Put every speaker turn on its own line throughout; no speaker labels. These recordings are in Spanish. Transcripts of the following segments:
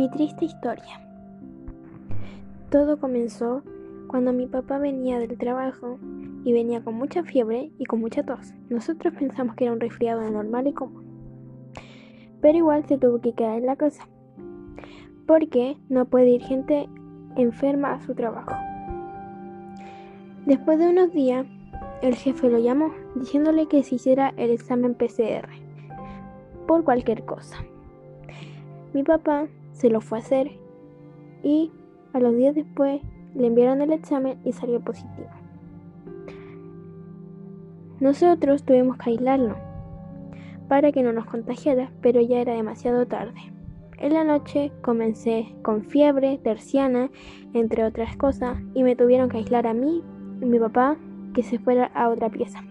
Mi triste historia. Todo comenzó cuando mi papá venía del trabajo y venía con mucha fiebre y con mucha tos. Nosotros pensamos que era un resfriado normal y común. Pero igual se tuvo que quedar en la casa. Porque no puede ir gente enferma a su trabajo. Después de unos días, el jefe lo llamó diciéndole que se hiciera el examen PCR por cualquier cosa. Mi papá se lo fue a hacer y a los días después le enviaron el examen y salió positivo. Nosotros tuvimos que aislarlo para que no nos contagiara, pero ya era demasiado tarde. En la noche comencé con fiebre, terciana, entre otras cosas, y me tuvieron que aislar a mí y mi papá que se fuera a otra pieza.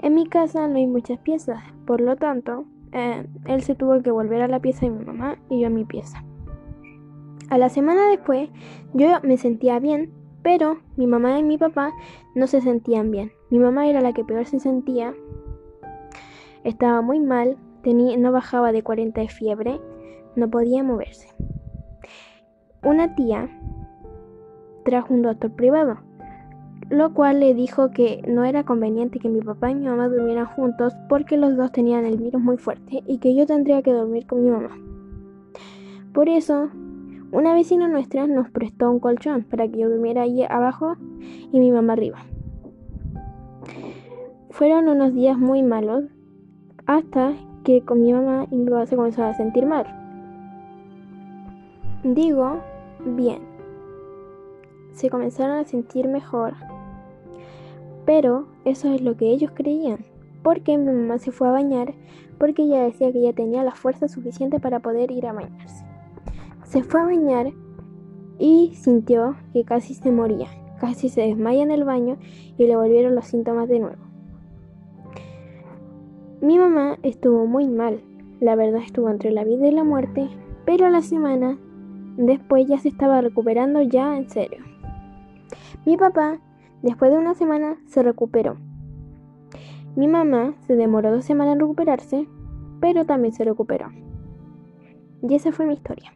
En mi casa no hay muchas piezas, por lo tanto, eh, él se tuvo que volver a la pieza de mi mamá y yo a mi pieza. A la semana después, yo me sentía bien, pero mi mamá y mi papá no se sentían bien. Mi mamá era la que peor se sentía, estaba muy mal, tenía, no bajaba de 40 de fiebre, no podía moverse. Una tía trajo un doctor privado lo cual le dijo que no era conveniente que mi papá y mi mamá durmieran juntos porque los dos tenían el virus muy fuerte y que yo tendría que dormir con mi mamá. Por eso, una vecina nuestra nos prestó un colchón para que yo durmiera allí abajo y mi mamá arriba. Fueron unos días muy malos hasta que con mi mamá y mi papá se comenzó a sentir mal. Digo, bien. Se comenzaron a sentir mejor pero eso es lo que ellos creían, porque mi mamá se fue a bañar porque ella decía que ya tenía la fuerza suficiente para poder ir a bañarse. Se fue a bañar y sintió que casi se moría, casi se desmaya en el baño y le volvieron los síntomas de nuevo. Mi mamá estuvo muy mal, la verdad estuvo entre la vida y la muerte, pero a la semana después ya se estaba recuperando ya en serio. Mi papá Después de una semana se recuperó. Mi mamá se demoró dos semanas en recuperarse, pero también se recuperó. Y esa fue mi historia.